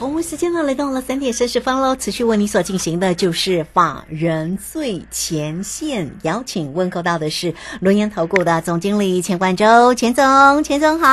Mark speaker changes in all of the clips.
Speaker 1: 好，我们时间呢来到了三点三十分喽，持续为你所进行的就是法人最前线，邀请问候到的是龙岩投顾的总经理钱冠洲，钱总，钱总好。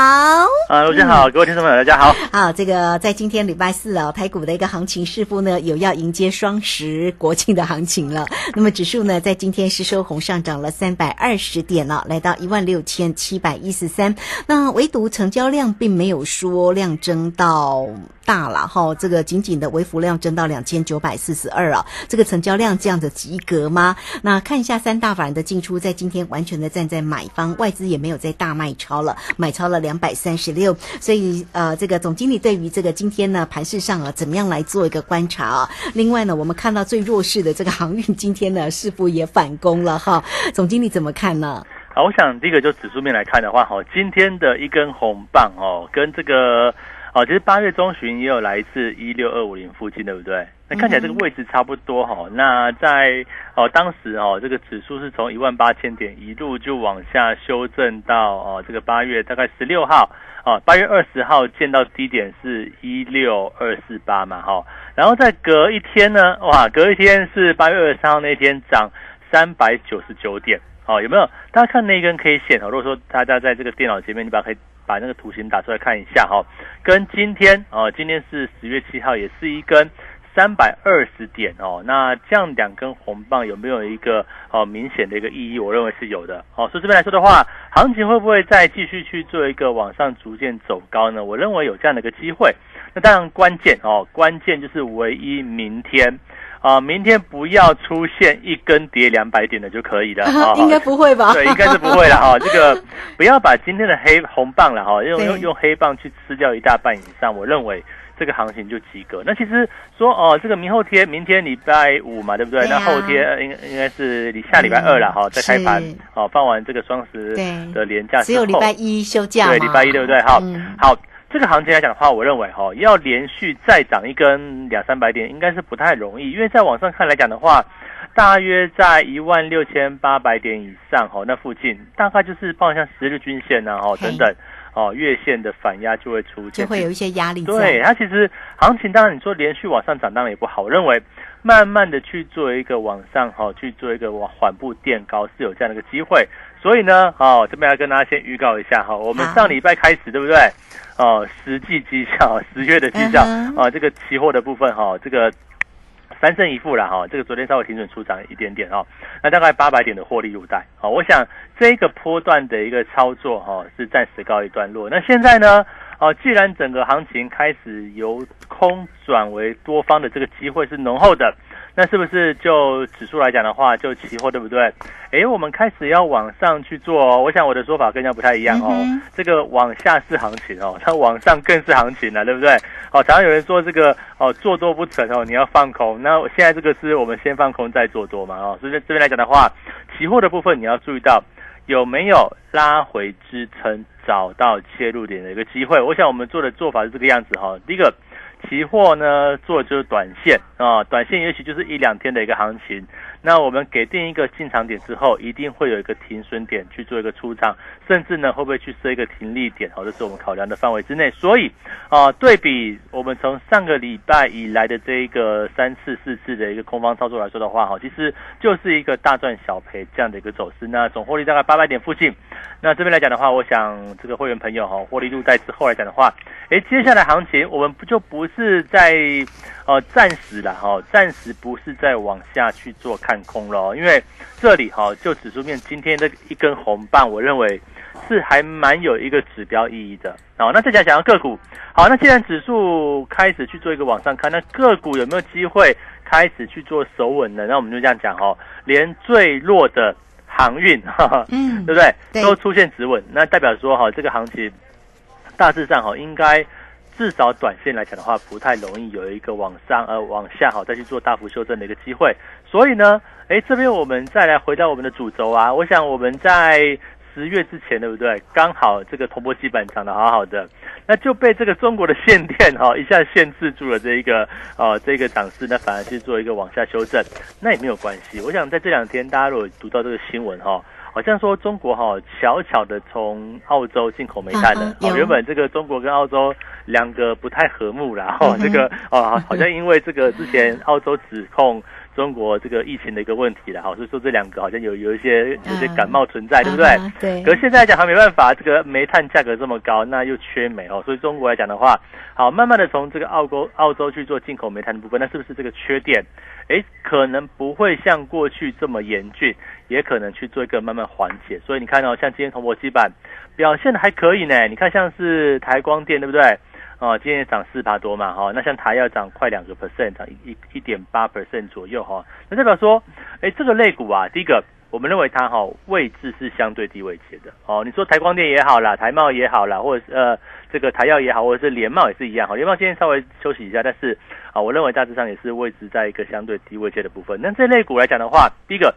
Speaker 2: 啊，卢先好，各位听众朋友大家好。
Speaker 1: 好，这个在今天礼拜四啊，台股的一个行情似乎呢有要迎接双十国庆的行情了。那么指数呢在今天是收红上涨了三百二十点了，来到一万六千七百一十三。那唯独成交量并没有说量增到大了哈，哦这个仅仅的微幅量增到两千九百四十二啊，这个成交量这样的及格吗？那看一下三大法人的进出，在今天完全的站在买方，外资也没有在大卖超了，买超了两百三十六，所以呃，这个总经理对于这个今天呢盘市上啊，怎么样来做一个观察啊？另外呢，我们看到最弱势的这个航运，今天呢是否也反攻了哈？总经理怎么看呢？
Speaker 2: 好，我想第一个就指数面来看的话，哈，今天的一根红棒哦，跟这个。哦，其实八月中旬也有来自一六二五零附近，对不对？那看起来这个位置差不多哈。那在哦当时哦，这个指数是从一万八千点一路就往下修正到哦这个八月大概十六号哦，八月二十号见到低点是一六二四八嘛哈。然后再隔一天呢，哇，隔一天是八月二十三号那天涨三百九十九点哦，有没有？大家看那根 K 线哦，如果说大家在这个电脑前面，你把可以。把那个图形打出来看一下哈，跟今天哦，今天是十月七号，也是一根三百二十点哦。那这样两根红棒有没有一个哦明显的一个意义？我认为是有的哦。所以这边来说的话，行情会不会再继续去做一个往上逐渐走高呢？我认为有这样的一个机会。那当然关键哦，关键就是唯一明天。啊，明天不要出现一根跌两百点的就可以了
Speaker 1: 啊，应该不会吧？
Speaker 2: 对，应该是不会了哈。这个不要把今天的黑红棒了哈，用用用黑棒去吃掉一大半以上，我认为这个行情就及格。那其实说哦，这个明后天，明天礼拜五嘛，对不对？那后天应应该是你下礼拜二了哈，再开盘哦，放完这个双十的年假
Speaker 1: 只有礼拜一休假，
Speaker 2: 对，礼拜一对不对？好，好。这个行情来讲的话，我认为哈要连续再涨一根两三百点，应该是不太容易。因为在往上看来讲的话，大约在一万六千八百点以上哈，那附近大概就是报像十日均线呐哈等等哦，月线的反压就会出现，
Speaker 1: 就会有一些压力。
Speaker 2: 对，它其实行情当然你说连续往上涨当然也不好，我认为慢慢的去做一个往上哈，去做一个往缓步垫高是有这样的一个机会。所以呢，哦，这边要跟大家先预告一下哈，我们上礼拜开始对不对？哦，实际绩效，十月的绩效啊，这个期货的部分哈，这个三胜一负了哈，这个昨天稍微停准出场一点点哈，那大概八百点的获利入袋啊，我想这个波段的一个操作哈是暂时告一段落。那现在呢，哦，既然整个行情开始由空转为多方的这个机会是浓厚的。那是不是就指数来讲的话，就期货对不对？哎，我们开始要往上去做哦。我想我的说法跟人家不太一样哦。这个往下是行情哦，它往上更是行情了，对不对？哦，常常有人说这个哦，做多不成哦，你要放空。那现在这个是我们先放空再做多嘛？哦，所以这边来讲的话，期货的部分你要注意到有没有拉回支撑，找到切入点的一个机会。我想我们做的做法是这个样子哈。第一个。期货呢，做的就是短线啊，短线也许就是一两天的一个行情。那我们给定一个进场点之后，一定会有一个停损点去做一个出场，甚至呢会不会去设一个停利点？哦，这是我们考量的范围之内。所以啊，对比我们从上个礼拜以来的这一个三次四次的一个空方操作来说的话，哈，其实就是一个大赚小赔这样的一个走势。那总获利大概八百点附近。那这边来讲的话，我想这个会员朋友哈，获利入袋之后来讲的话，哎，接下来行情我们不就不是在。哦，暂时了哈，暂时不是再往下去做看空了，因为这里哈，就指数面今天的一根红棒，我认为是还蛮有一个指标意义的。好，那再讲讲个股，好，那既然指数开始去做一个往上看，那个股有没有机会开始去做守稳呢？那我们就这样讲哈，连最弱的航运，嗯，对不对？都出现止稳，那代表说哈，这个行情大致上哈，应该。至少短线来讲的话，不太容易有一个往上呃往下好再去做大幅修正的一个机会。所以呢，哎，这边我们再来回到我们的主轴啊，我想我们在。十月之前，对不对？刚好这个铜箔基板涨得好好的，那就被这个中国的限电哈一下限制住了这一个呃这个涨势，那反而去做一个往下修正，那也没有关系。我想在这两天，大家如果读到这个新闻哈，好像说中国哈巧巧的从澳洲进口煤炭了，原本这个中国跟澳洲两个不太和睦啦，哈，这个哦好像因为这个之前澳洲指控。中国这个疫情的一个问题了，好，所以说这两个好像有有一些有些感冒存在，对不对？
Speaker 1: 对。
Speaker 2: 可是现在来讲还没办法，这个煤炭价格这么高，那又缺煤哦，所以中国来讲的话，好，慢慢的从这个澳洲澳洲去做进口煤炭的部分，那是不是这个缺电？哎，可能不会像过去这么严峻，也可能去做一个慢慢缓解。所以你看到像今天铜箔基板表现的还可以呢，你看像是台光电，对不对？哦，今天涨四趴多嘛，哈，那像台要涨快两个 percent，涨一一点八 percent 左右，哈，那代表说，哎，这个类股啊，第一个，我们认为它哈位置是相对低位阶的，哦，你说台光电也好啦，台茂也好啦，或者是呃这个台药也好，或者是联茂也是一样，哈，联茂今天稍微休息一下，但是啊，我认为大致上也是位置在一个相对低位阶的部分。那这类股来讲的话，第一个。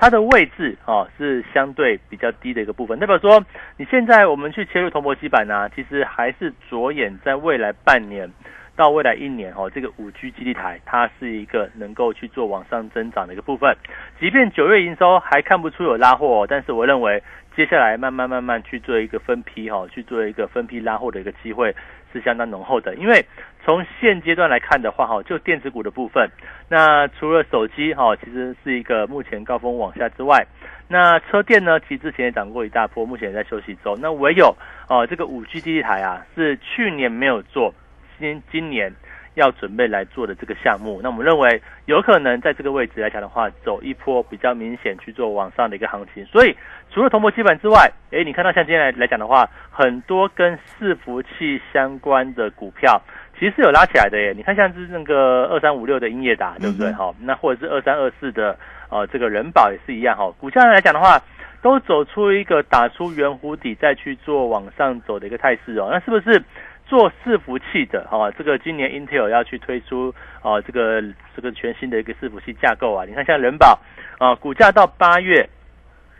Speaker 2: 它的位置哦是相对比较低的一个部分，代表说你现在我们去切入铜箔基板呢，其实还是着眼在未来半年到未来一年哦，这个五 G 基地台它是一个能够去做往上增长的一个部分。即便九月营收还看不出有拉货，但是我认为接下来慢慢慢慢去做一个分批哈，去做一个分批拉货的一个机会。是相当浓厚的，因为从现阶段来看的话，哈，就电子股的部分，那除了手机哈，其实是一个目前高峰往下之外，那车电呢，其实之前也涨过一大波，目前也在休息中。那唯有哦，这个五 G 基地台啊，是去年没有做，今今年。要准备来做的这个项目，那我们认为有可能在这个位置来讲的话，走一波比较明显去做往上的一个行情。所以除了铜箔基板之外，哎，你看到像今天来来讲的话，很多跟伺服器相关的股票其实是有拉起来的耶。你看像是那个二三五六的英业达，对不对？哈，那或者是二三二四的呃这个人保也是一样哈。股价来讲的话，都走出一个打出圆弧底再去做往上走的一个态势哦。那是不是？做伺服器的哈，这个今年 Intel 要去推出啊，这个这个全新的一个伺服器架构啊，你看像人保啊，股价到八月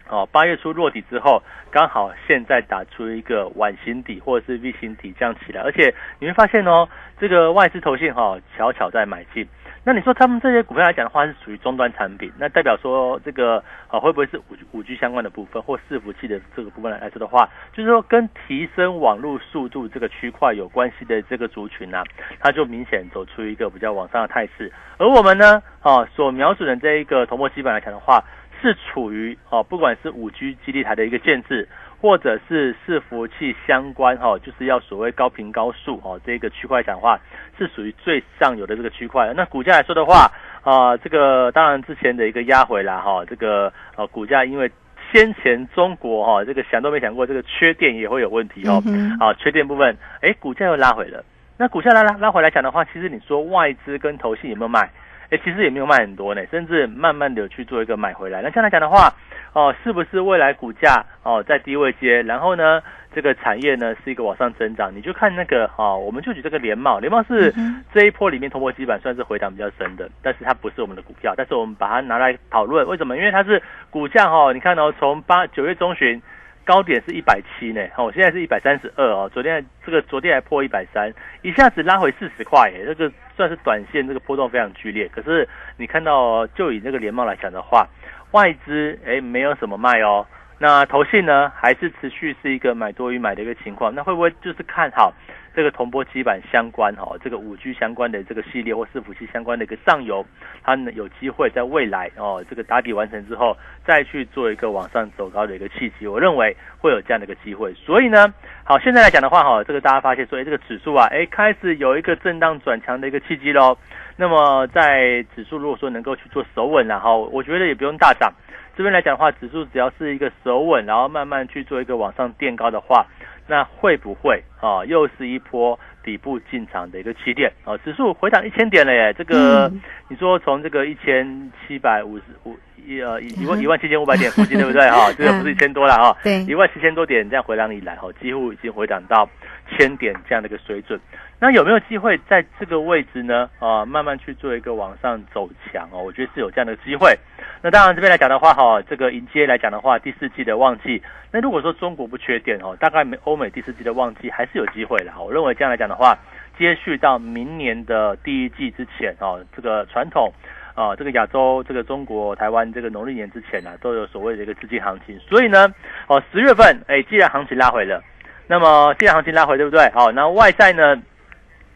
Speaker 2: 哦，八月初落底之后，刚好现在打出一个碗形底或者是 V 型底这样起来，而且你会发现哦，这个外资投信哈巧巧在买进。那你说他们这些股票来讲的话，是属于终端产品，那代表说这个啊会不会是五五 G 相关的部分或伺服器的这个部分来说的话，就是说跟提升网络速度这个区块有关系的这个族群呢，它就明显走出一个比较往上的态势。而我们呢，啊所瞄准的这一个头部基板来讲的话，是处于啊不管是五 G 基地台的一个建制。或者是伺服器相关哈，就是要所谓高频高速哦，这个区块讲话是属于最上游的这个区块。那股价来说的话，啊，这个当然之前的一个压回来哈，这个呃股价因为先前中国哈这个想都没想过这个缺电也会有问题哦，啊缺电部分，哎股价又拉回了。那股价拉拉拉回来讲的话，其实你说外资跟投信有没有卖？哎，其实也没有卖很多呢，甚至慢慢的去做一个买回来。那这样来讲的话，哦，是不是未来股价哦在低位接，然后呢，这个产业呢是一个往上增长？你就看那个哦，我们就举这个联茂，联茂是这一波里面通破基板算是回档比较深的，但是它不是我们的股票，但是我们把它拿来讨论，为什么？因为它是股价哈，你看哦，从八九月中旬。高点是一百七呢，哦，现在是一百三十二哦，昨天这个昨天还破一百三，一下子拉回四十块，耶，这个算是短线这个波动非常剧烈。可是你看到，就以这个联茂来讲的话，外资哎没有什么卖哦，那投信呢还是持续是一个买多于买的一个情况，那会不会就是看好？这个铜箔基板相关哈，这个五 G 相关的这个系列或伺服器相关的一个上游，它呢有机会在未来哦，这个打底完成之后，再去做一个往上走高的一个契机，我认为会有这样的一个机会。所以呢，好，现在来讲的话哈，这个大家发现说，哎，这个指数啊，哎，开始有一个震荡转强的一个契机喽。那么在指数如果说能够去做守稳然后我觉得也不用大涨。这边来讲的话，指数只要是一个守稳，然后慢慢去做一个往上垫高的话。那会不会啊，又是一波底部进场的一个起点？啊，指数回档一千点了耶，这个、
Speaker 1: 嗯。
Speaker 2: 你说从这个一千七百五十五一呃一一万一万七千五百点附近对不对？哈？这个不是一千多了哈，一万七千多点这样回档以来哈，几乎已经回档到千点这样的一个水准。那有没有机会在这个位置呢？啊，慢慢去做一个往上走强哦，我觉得是有这样的机会。那当然这边来讲的话，哈，这个迎接来讲的话，第四季的旺季，那如果说中国不缺电哦，大概美欧美第四季的旺季还是有机会的哈。我认为这样来讲的话，接续到明年的第一季之前哦，这个传统。啊，这个亚洲、这个中国、台湾这个农历年之前呢、都有所谓的一个资金行情，所以呢，哦，十月份，哎，既然行情拉回了，那么现在行情拉回，对不对？好，那外在呢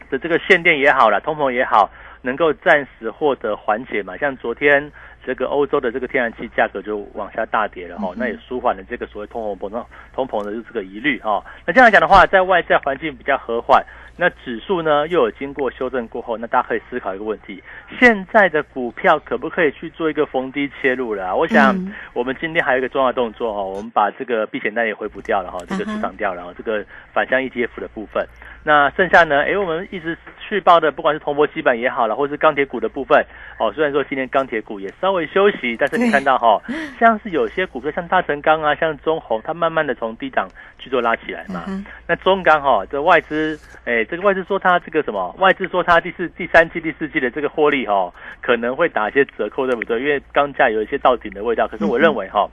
Speaker 2: 的这个限电也好了，通膨也好，能够暂时获得缓解嘛？像昨天这个欧洲的这个天然气价格就往下大跌了哈、那也舒缓了这个所谓通货膨胀、通膨的这个疑虑哈、那这样来讲的话，在外在环境比较和缓，那指数呢又有经过修正过后，那大家可以思考一个问题：现在的股票可不可以去做一个逢低切入了啊、我想
Speaker 1: 嗯
Speaker 2: 我们今天还有一个重要动作哈、我们把这个避险单也回补掉了哈、这个
Speaker 1: 嗯哼
Speaker 2: 出场掉了哈、这个反向 ETF 的部分。那剩下呢？诶，我们一直续报的，不管是铜箔基板也好了，或是钢铁股的部分，哦，虽然说今天钢铁股也稍微休息，但是你看到哈、像是有些股票，像大成钢啊，像中红，它慢慢的从低档去做拉起来嘛。
Speaker 1: 嗯
Speaker 2: 那中钢哈、这外资，哎，这个外资说它这个什么？外资说它第四、第三季、第四季的这个获利哈、可能会打一些折扣，对不对？因为钢价有一些到顶的味道。可是我认为哈、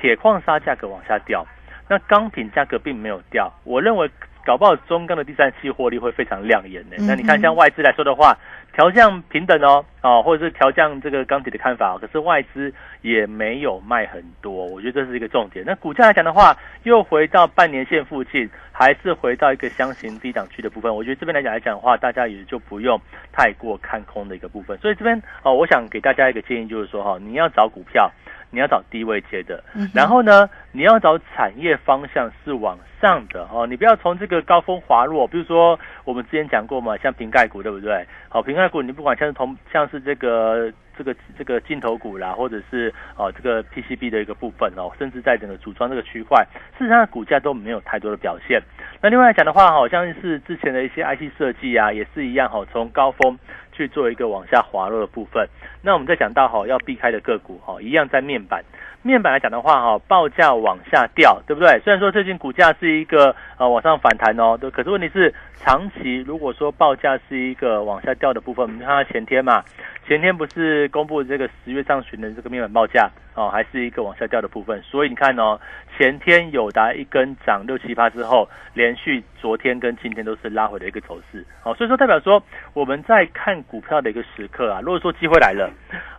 Speaker 2: 铁矿砂价格往下掉，那钢品价格并没有掉，我认为搞不好中钢的第三期获利会非常亮眼的。
Speaker 1: 嗯
Speaker 2: 那你看，像外资来说的话，调降平等哦，哦，或者是调降这个钢铁的看法哦，可是外资也没有卖很多，我觉得这是一个重点。那股价来讲的话，又回到半年线附近，还是回到一个箱型低档区的部分。我觉得这边来讲来讲的话，大家也就不用太过看空的一个部分。所以这边哦，我想给大家一个建议，就是说哈、你要找股票。你要找低位接的，
Speaker 1: 嗯
Speaker 2: 然后呢，你要找产业方向是往上的哦，你不要从这个高峰滑落。比如说我们之前讲过嘛，像瓶盖股对不对？好，瓶盖股你不管像是同像是这个这个这个镜头股啦，或者是哦这个 PCB 的一个部分哦，甚至在整个组装这个区块，事实上股价都没有太多的表现。那另外来讲的话，好像是之前的一些 IC 设计啊，也是一样哈，从高峰去做一个往下滑落的部分。那我们再讲到哈，要避开的个股哈，一样在面板。面板来讲的话哈，报价往下掉，对不对？虽然说最近股价是一个呃往上反弹哦，对，可是问题是长期如果说报价是一个往下掉的部分，我们看它前天嘛，前天不是公布这个十月上旬的这个面板报价哦，还是一个往下掉的部分，所以你看哦，前天友达一根涨六七八之后，连续昨天跟今天都是拉回的一个走势，哦，所以说代表说我们在看股票的一个时刻啊，如果说机会来了，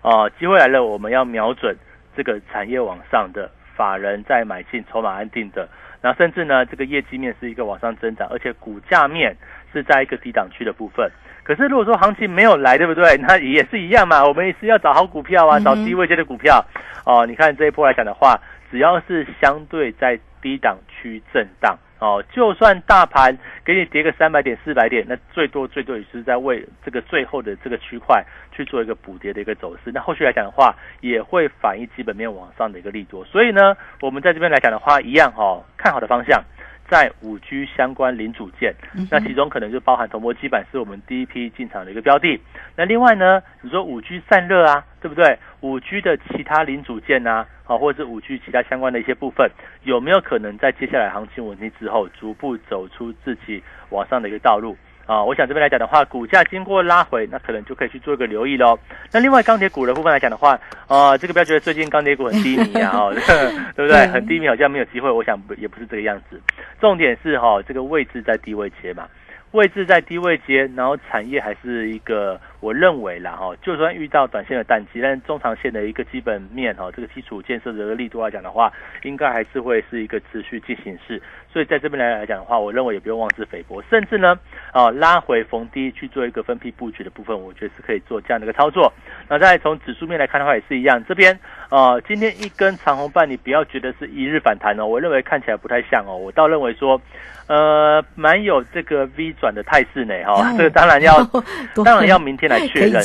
Speaker 2: 啊，机会来了，我们要瞄准这个产业往上的法人在买进，筹码安定的，然后甚至呢，这个业绩面是一个往上增长，而且股价面是在一个低档区的部分。可是如果说行情没有来，对不对？那也是一样嘛，我们也是要找好股票啊，找低位阶的股票。哦，你看这一波来讲的话，只要是相对在低档区震荡。哦，就算大盘给你跌个三百点、四百点，那最多最多也是在为这个最后的这个区块去做一个补跌的一个走势。那后续来讲的话，也会反映基本面往上的一个利多。所以呢，我们在这边来讲的话，一样哦，看好的方向在五 G 相关零组件，
Speaker 1: 嗯
Speaker 2: 那其中可能就包含铜箔基板是我们第一批进场的一个标的。那另外呢，你说五 G 散热啊，对不对？五 G 的其他零组件呐、好，或者是五 G 其他相关的一些部分，有没有可能在接下来行情稳定之后，逐步走出自己往上的一个道路？啊，我想这边来讲的话，股价经过拉回，那可能就可以去做一个留意喽。那另外钢铁股的部分来讲的话，啊，这个不要觉得最近钢铁股很低迷啊，哦，对不对？
Speaker 1: 对
Speaker 2: 很低迷，好像没有机会。我想不也不是这个样子。重点是哈、这个位置在低位接嘛，位置在低位接，然后产业还是一个我认为啦哈，就算遇到短线的淡季，但是中长线的一个基本面哈，这个基础建设的一个力度来讲的话，应该还是会是一个持续进行式。所以在这边来来讲的话，我认为也不用妄自菲薄，甚至呢，啊拉回逢低去做一个分批布局的部分，我觉得是可以做这样的一个操作。那再从指数面来看的话，也是一样，这边呃今天一根长红棒，你不要觉得是一日反弹哦，我认为看起来不太像哦，我倒认为说，呃，蛮有这个 V 转的态势呢哈、
Speaker 1: 哦
Speaker 2: 这个当然要 当然要明天来确认、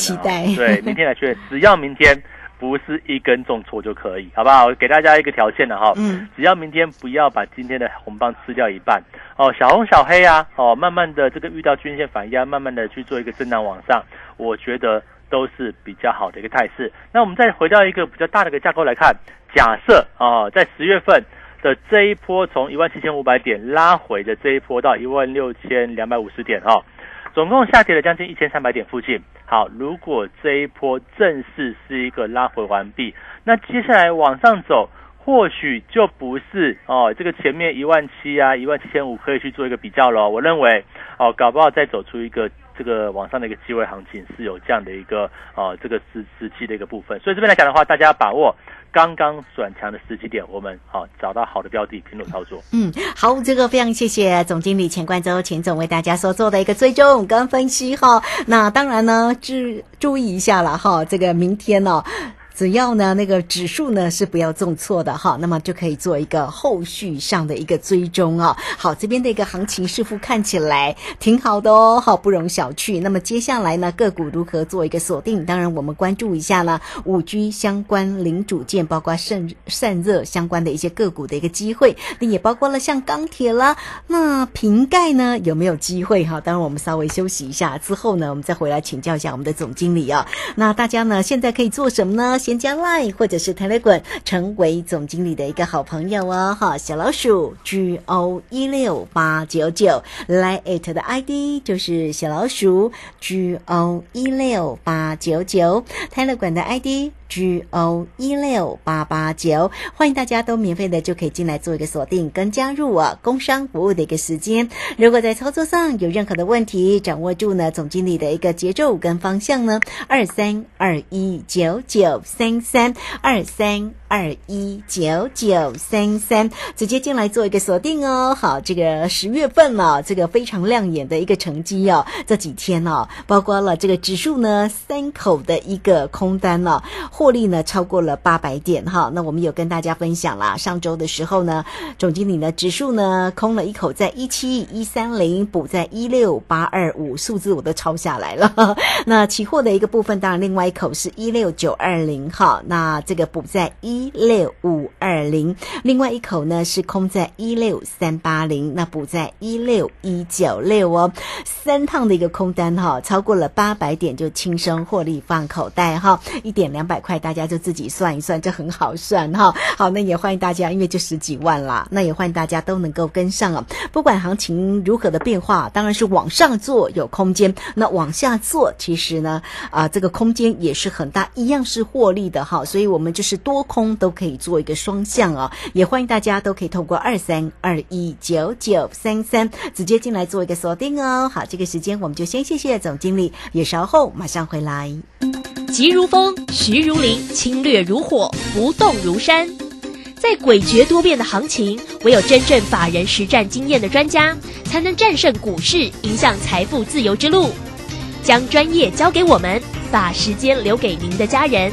Speaker 2: 对，明天来确认，只要明天不是一根重挫就可以，好不好？给大家一个条件了哈，
Speaker 1: 嗯，
Speaker 2: 只要明天不要把今天的红棒吃掉一半哦，小红小黑啊，哦，慢慢的这个遇到均线反压，慢慢的去做一个震荡往上，我觉得都是比较好的一个态势。那我们再回到一个比较大的一个架构来看，假设啊，在十月份的这一波从一万七千五百点拉回的这一波到一万六千两百五十点哈、总共下跌了将近一千三百点附近。好，如果这一波正式是一个拉回完毕，那接下来往上走，或许就不是哦，这个前面一万七啊，一万七千五可以去做一个比较了。我认为哦，搞不好再走出一个这个网上的一个机会行情是有这样的一个啊这个时时期的一个部分。所以这边来讲的话，大家把握刚刚转强的时机点，我们好、找到好的标的，平稳操作。
Speaker 1: 嗯，好，这个非常谢谢总经理钱冠洲钱总为大家所做的一个追踪跟分析哈。那当然呢，注注意一下了哈，这个明天呢、只要呢那个指数呢是不要重挫的哈，那么就可以做一个后续上的一个追踪啊。好，这边的一个行情似乎看起来挺好的哦，好不容小觑。那么接下来呢个股如何做一个锁定？当然我们关注一下呢五 G 相关零组件，包括散散热相关的一些个股的一个机会，那也包括了像钢铁啦，那瓶盖呢有没有机会哈？当然我们稍微休息一下之后呢，我们再回来请教一下我们的总经理啊。那大家呢现在可以做什么呢？先加 Line 或者是 Telegram 成为总经理的一个好朋友哦，哈，小老鼠 G O 一六八九九来 at 的 ID 就是小老鼠 G O 一六八九九，Telegram 的 ID。G O 一六八八九，欢迎大家都免费的就可以进来做一个锁定跟加入我工商服务的一个时间。如果在操作上有任何的问题，掌握住呢总经理的一个节奏跟方向呢，二三二一九九三三二三二一九九三三，直接进来做一个锁定哦。好，这个十月份呢、这个非常亮眼的一个成绩哦，这几天哦，包括了这个指数呢三口的一个空单哦。获利呢超过了八百点哈。那我们有跟大家分享啦，上周的时候呢，总经理呢指数呢空了一口在一七一三零，补在一六八二五，数字我都抄下来了。那期货的一个部分，当然另外一口是一六九二零哈，那这个补在一六五二零，另外一口呢是空在一六三八零，那补在一六一九六哦，三趟的一个空单哈，超过了八百点就轻松获利放口袋哈，一点两百块。大家就自己算一算，这很好算哈。好，那也欢迎大家，因为就十几万啦，那也欢迎大家都能够跟上啊。不管行情如何的变化，当然是往上做有空间，那往下做其实呢，啊、这个空间也是很大，一样是获利的哈。所以我们就是多空都可以做一个双向哦。也欢迎大家都可以透过二三二一九九三三直接进来做一个锁定哦。好，这个时间我们就先谢谢总经理，也稍后马上回来。
Speaker 3: 急如风，徐如林，侵略如火，不动如山。在诡谲多变的行情，唯有真正法人实战经验的专家，才能战胜股市，迎向财富自由之路。将专业交给我们，把时间留给您的家人。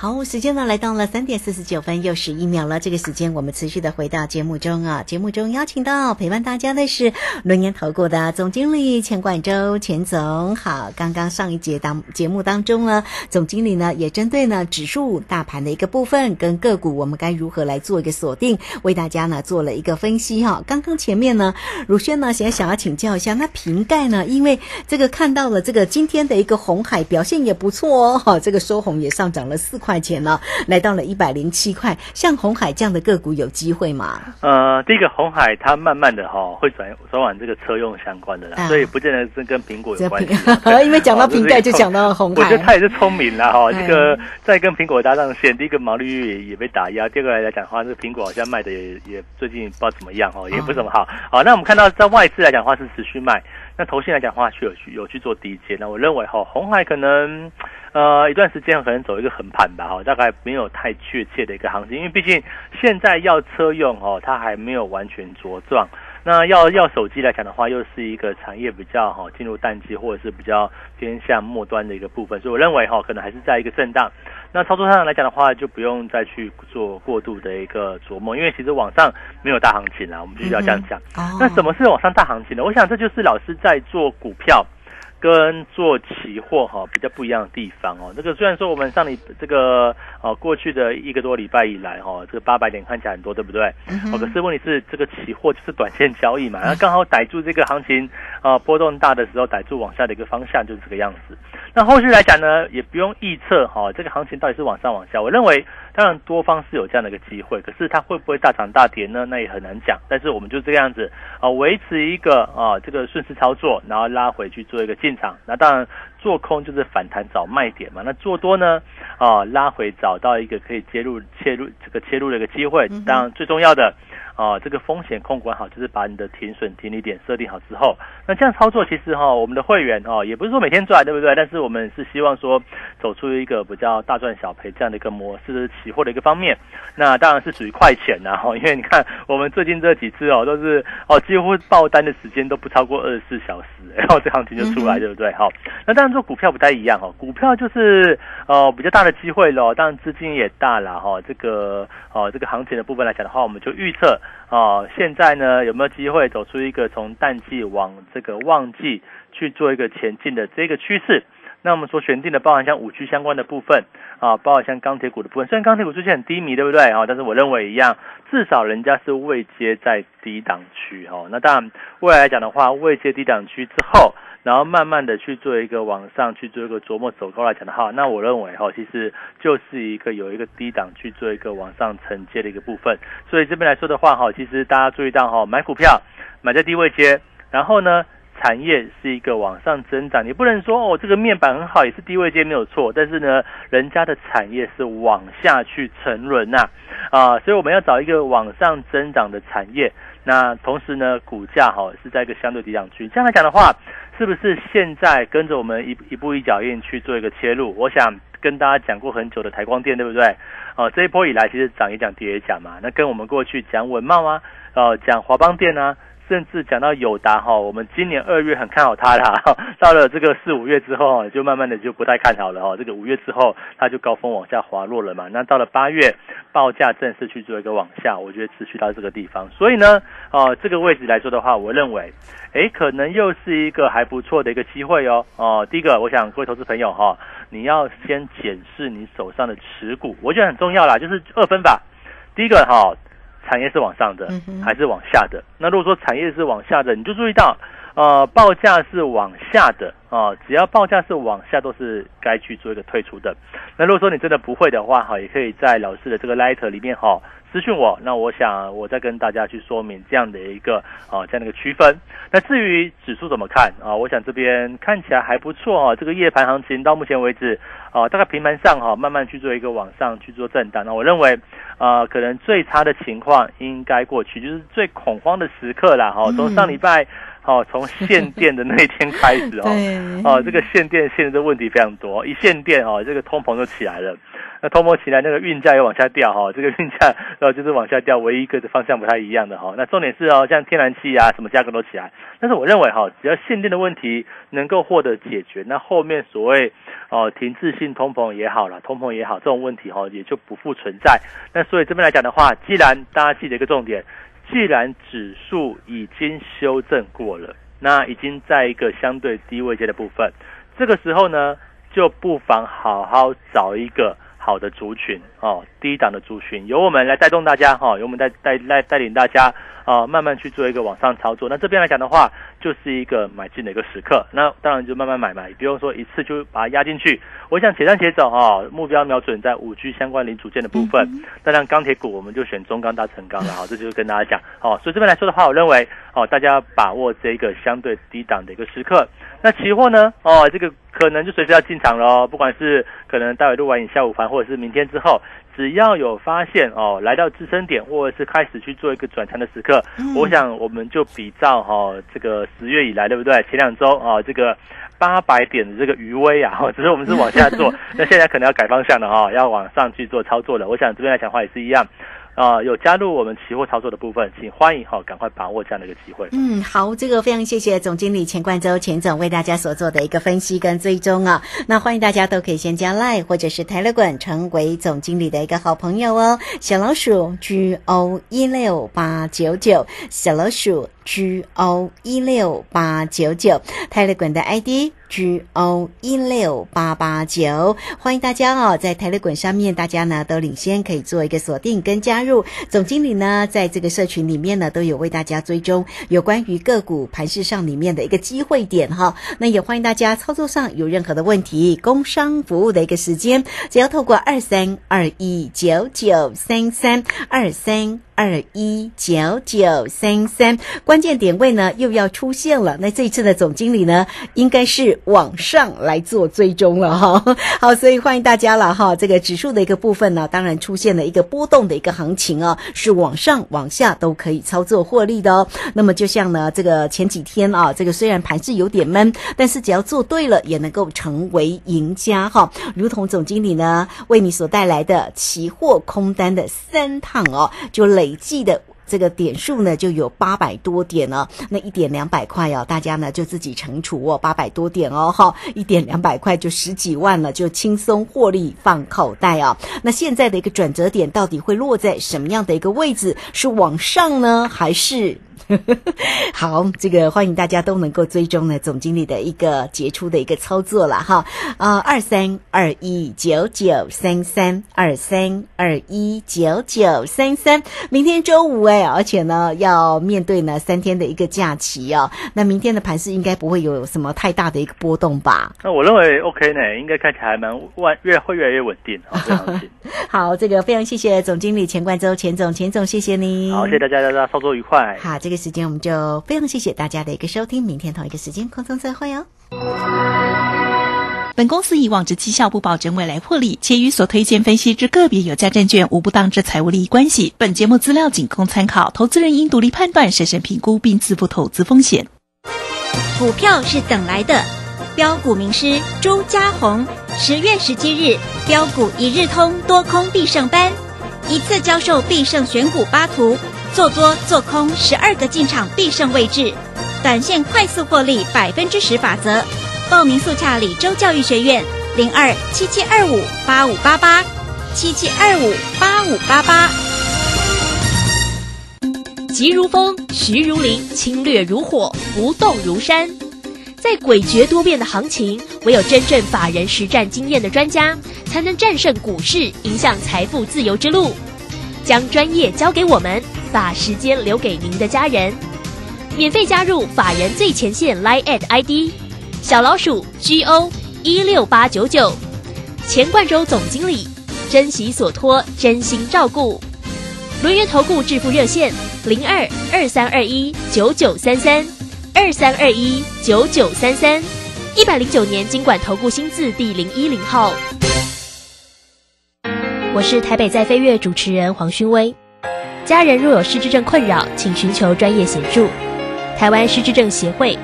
Speaker 1: 好，时间呢来到了三点四十九分又十一秒了。这个时间我们持续的回到节目中啊。节目中邀请到陪伴大家的是轮研投顾的总经理钱冠洲钱总。好，刚刚上一节当节目当中呢，总经理呢也针对呢指数大盘的一个部分跟个股，我们该如何来做一个锁定，为大家呢做了一个分析哈。刚刚前面呢，如轩呢现在想要请教一下，那瓶盖呢，因为这个看到了这个今天的一个红海表现也不错哦，这个收红也上涨了四块。块钱了，来到了一百零七块。像红海这样的个股有机会吗？
Speaker 2: 呃，第一个红海它慢慢的哈、会转转往这个车用相关的啦，
Speaker 1: 啊
Speaker 2: 所以不见得是跟苹果有关系。
Speaker 1: 因为讲到瓶盖就讲到红海
Speaker 2: 我觉得他，也是 聪明啦哈，
Speaker 1: 嗯
Speaker 2: 这个在跟苹果搭上线，第一个毛利率也也被打压，第二个来讲的话，这个苹果好像卖的也也最近不知道怎么样哦，也不是怎么好。好，那我们看到在外资来讲的话是持续卖，那投信来讲的话是有去有去做低阶，那我认为哈，红海可能呃一段时间可能走一个横盘吧哈，大概没有太确切的一个行情，因为毕竟现在要车用哦，它还没有完全茁壮。那要要手机来讲的话，又是一个产业比较哈进入淡季，或者是比较偏向末端的一个部分，所以我认为哈可能还是在一个震荡。那操作上来讲的话，就不用再去做过度的一个琢磨，因为其实网上没有大行情啦，我们必须要这样讲。
Speaker 1: 哦
Speaker 2: 那什么是网上大行情呢？我想这就是老师在做股票。跟做期货哈比较不一样的地方哦，这个虽然说我们上礼这个呃过去的一个多礼拜以来哈，这个八百点看起来很多，对不对？哦，可是问题是这个期货就是短线交易嘛，然后刚好逮住这个行情啊、波动大的时候逮住往下的一个方向就是这个样子。那后续来讲呢，也不用预测哈、这个行情到底是往上往下。我认为当然多方是有这样的一个机会，可是它会不会大涨大跌呢？那也很难讲。但是我们就这个样子啊，维持一个啊这个顺势操作，然后拉回去做一个进场。那当然做空就是反弹找卖点嘛。那做多呢啊拉回找到一个可以切入切入这个切入的一个机会。当然最重要的。啊，这个风险控管好，就是把你的停损停利点设定好之后，那这样操作其实哈、我们的会员哦，也不是说每天赚，对不对？但是我们是希望说走出一个比较大赚小赔这样的一个模式，期货的一个方面。那当然是属于快钱呐、哈，因为你看我们最近这几次哦，都是哦几乎爆单的时间都不超过二十四小时，然后这行情就出来，对不对？好，那当然做股票不太一样哦，股票就是呃比较大的机会咯，当然资金也大了哈、这个哦这个行情的部分来讲的话，我们就预测。哦，现在呢有没有机会走出一个从淡季往这个旺季去做一个前进的这个趋势？那我们所选定的包含像五区相关的部分啊，包含像钢铁股的部分，虽然钢铁股最近很低迷，对不对啊？但是我认为一样，至少人家是未接在低档区哈。那当然未来来讲的话，未接低档区之后。然后慢慢的去做一个往上去做一个琢磨走高来讲的话，那我认为哈，其实就是一个有一个低档去做一个往上承接的一个部分。所以这边来说的话哈，其实大家注意到哈，买股票买在低位接，然后呢。产业是一个往上增长，你不能说哦，这个面板很好，也是低位接没有错，但是呢，人家的产业是往下去沉沦呐，啊，所以我们要找一个往上增长的产业。那同时呢，股价哈是在一个相对低档区，这样来讲的话，是不是现在跟着我们一一步一脚印去做一个切入？我想跟大家讲过很久的台光电，对不对？哦，这一波以来其实涨也讲跌也讲嘛，那跟我们过去讲文茂啊，呃，讲华邦电啊。甚至讲到友达哈，我们今年二月很看好它啦，到了这个四五月之后，就慢慢的就不太看好了哈。这个五月之后，它就高峰往下滑落了嘛。那到了八月，报价正式去做一个往下，我觉得持续到这个地方。所以呢，哦、这个位置来说的话，我认为，诶，可能又是一个还不错的一个机会哦。哦、第一个，我想各位投资朋友哈、你要先检视你手上的持股，我觉得很重要啦，就是二分法。第一个哈、产业是往上的还是往下的？那如果说产业是往下的，你就注意到，呃，报价是往下的啊、只要报价是往下，都是该去做一个退出的。那如果说你真的不会的话，哈，也可以在老师的这个 Light 里面哈私讯我，那我想我再跟大家去说明这样的一个啊这样的一个区分。那至于指数怎么看啊？我想这边看起来还不错哈，这个夜盘行情到目前为止啊，大概平盘上哈，慢慢去做一个往上去做震荡。那我认为啊，可能最差的情况应该过去，就是最恐慌的时刻啦哈。从上礼拜哦，从限电的那一天开始哦，
Speaker 1: 对，
Speaker 2: 哦，这个限电现在的问题非常多，一限电哦，这个通膨就起来了。那通膨起来，那个运价又往下掉哈、这个运价呃就是往下掉，唯一一个的方向不太一样的哈、那重点是哦，像天然气啊，什么价格都起来。但是我认为哈、只要限电的问题能够获得解决，那后面所谓哦停滞性通膨也好啦，通膨也好，这种问题哈、也就不复存在。那所以这边来讲的话，既然大家记得一个重点，既然指数已经修正过了，那已经在一个相对低位阶的部分，这个时候呢，就不妨好好找一个好的族群哦，低档的族群，由我们来带动大家哈、由我们带带带带领大家啊、慢慢去做一个往上操作。那这边来讲的话，就是一个买进的一个时刻。那当然就慢慢买嘛，也不用说一次就把它压进去。我想且战且走哈，目标瞄准在五 G 相关零组件的部分。当然钢铁股我们就选中钢、大成钢了哈，这就是跟大家讲哦。所以这边来说的话，我认为哦，大家把握这个相对低档的一个时刻。那期货呢？哦，这个可能就随时要进场喽，不管是可能待会录完影下午盘，或者是明天之后。只要有发现哦，来到支撑点，或者是开始去做一个转强的时刻，我想我们就比照哈这个十月以来，对不对？前两周啊，这个八百点的这个余威啊，只是我们是往下做，那现在可能要改方向了哈，要往上去做操作了。我想这边来讲话也是一样。啊，有加入我们期货操作的部分，请欢迎哈，赶快把握这样的一个机会。
Speaker 1: 嗯，好，这个非常谢谢总经理钱冠洲钱总为大家所做的一个分析跟追踪啊。那欢迎大家都可以先加 Line 或者是 Telegram 成为总经理的一个好朋友哦。小老鼠 G O 一六八九九，小老鼠 G O 一六八九九，Telegram 的 ID。G O 一六八八九，欢迎大家哦，在台乐滚上面，大家呢都领先可以做一个锁定跟加入。总经理呢，在这个社群里面呢，都有为大家追踪有关于个股盘市上里面的一个机会点哈。那也欢迎大家操作上有任何的问题，工商服务的一个时间，只要透过二三二一九九三三二三。二一九九三三，关键点位呢又要出现了。那这一次的总经理呢，应该是往上来做追踪了哈。好，所以欢迎大家了哈。这个指数的一个部分呢，当然出现了一个波动的一个行情啊，是往上往下都可以操作获利的哦。那么就像呢，这个前几天啊，这个虽然盘是有点闷，但是只要做对了，也能够成为赢家哈。如同总经理呢为你所带来的期货空单的三趟哦，就累。累计的这个点数呢，就有八百多点了。那一点两百块哦，大家呢就自己乘除哦，八百多点哦，哈，一点两百块就十几万了，就轻松获利放口袋啊。那现在的一个转折点到底会落在什么样的一个位置？是往上呢，还是？好，这个欢迎大家都能够追踪呢总经理的一个杰出的一个操作了哈。啊，二三二一九九三三二三二一九九三三，明天周五哎，而且呢要面对呢三天的一个假期哦。那明天的盘势应该不会有什么太大的一个波动吧？
Speaker 2: 那我认为 OK 呢，应该看起来还蛮稳，越会越来越稳定。
Speaker 1: 好，这个非常谢谢总经理钱冠洲钱总钱总，谢谢你。
Speaker 2: 好，谢谢大家，大家操作愉快。
Speaker 1: 好，这个。时间我们就非常谢谢大家的一个收听，明天同一个时间空中再会哦。
Speaker 4: 本公司以往之绩效不保证未来获利，且与所推荐分析之个别有价证券无不当之财务利益关系。本节目资料仅供参考，投资人应独立判断、审慎评估并自负投资风险。
Speaker 5: 股票是等来的，标股名师朱家红，十月十七日标股一日通多空必胜班，一次教授必胜选股八图。做多做空十二个进场必胜位置，短线快速获利百分之十法则。报名速洽李州教育学院零二七七二五八五八八七七二五八五八八。
Speaker 3: 急如风，徐如林，侵略如火，不动如山。在诡谲多变的行情，唯有真正法人实战经验的专家，才能战胜股市，迎向财富自由之路。将专业交给我们。把时间留给您的家人，免费加入法人最前线 Line at ID 小老鼠 G O 一六八九九，钱冠洲总经理，珍惜所托，真心照顾。轮源投顾致富热线零二二三二一九九三三二三二一九九三三，一百零九年经管投顾新字第零一零号。我是台北在飞跃主持人黄勋威。家人若有失智症困扰，请寻求专业协助。台湾失智症协会，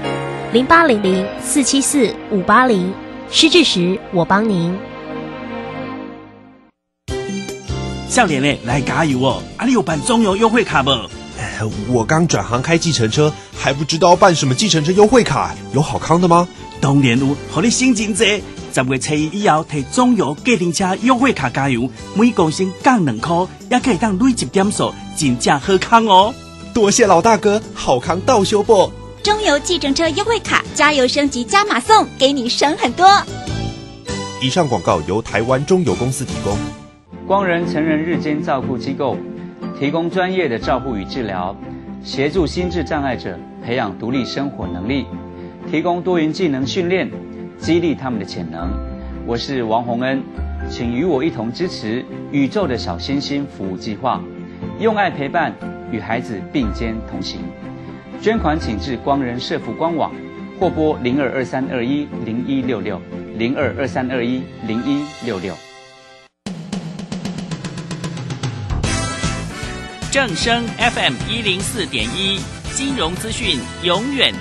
Speaker 3: 零八零零四七四五八零，失智时我帮您。
Speaker 6: 笑脸嘞，来加油哦！阿里有办中油优惠卡不？
Speaker 7: 我刚转行开计程车，还不知道办什么计程车优惠卡，有好康的吗？
Speaker 6: 当然有，和你心情济。十月初一以后，提中油计程车优惠卡加油，每公升降两块，也可以当累积点数，真正好康哦！
Speaker 7: 多谢老大哥，好康到修不？
Speaker 5: 中油计程车优惠卡，加油升级加码送，给你省很多。
Speaker 7: 以上广告由台湾中油公司提供。
Speaker 8: 光仁成人日间照顾机构，提供专业的照顾与治疗。协助心智障碍者培养独立生活能力，提供多元技能训练，激励他们的潜能。我是王洪恩，请与我一同支持宇宙的小星星服务计划，用爱陪伴，与孩子并肩同行。捐款请至光仁社福官网，或拨零二二三二一零一六六零二二三二一零一六六。
Speaker 6: 正声 FM 一零四点一，金融资讯永远。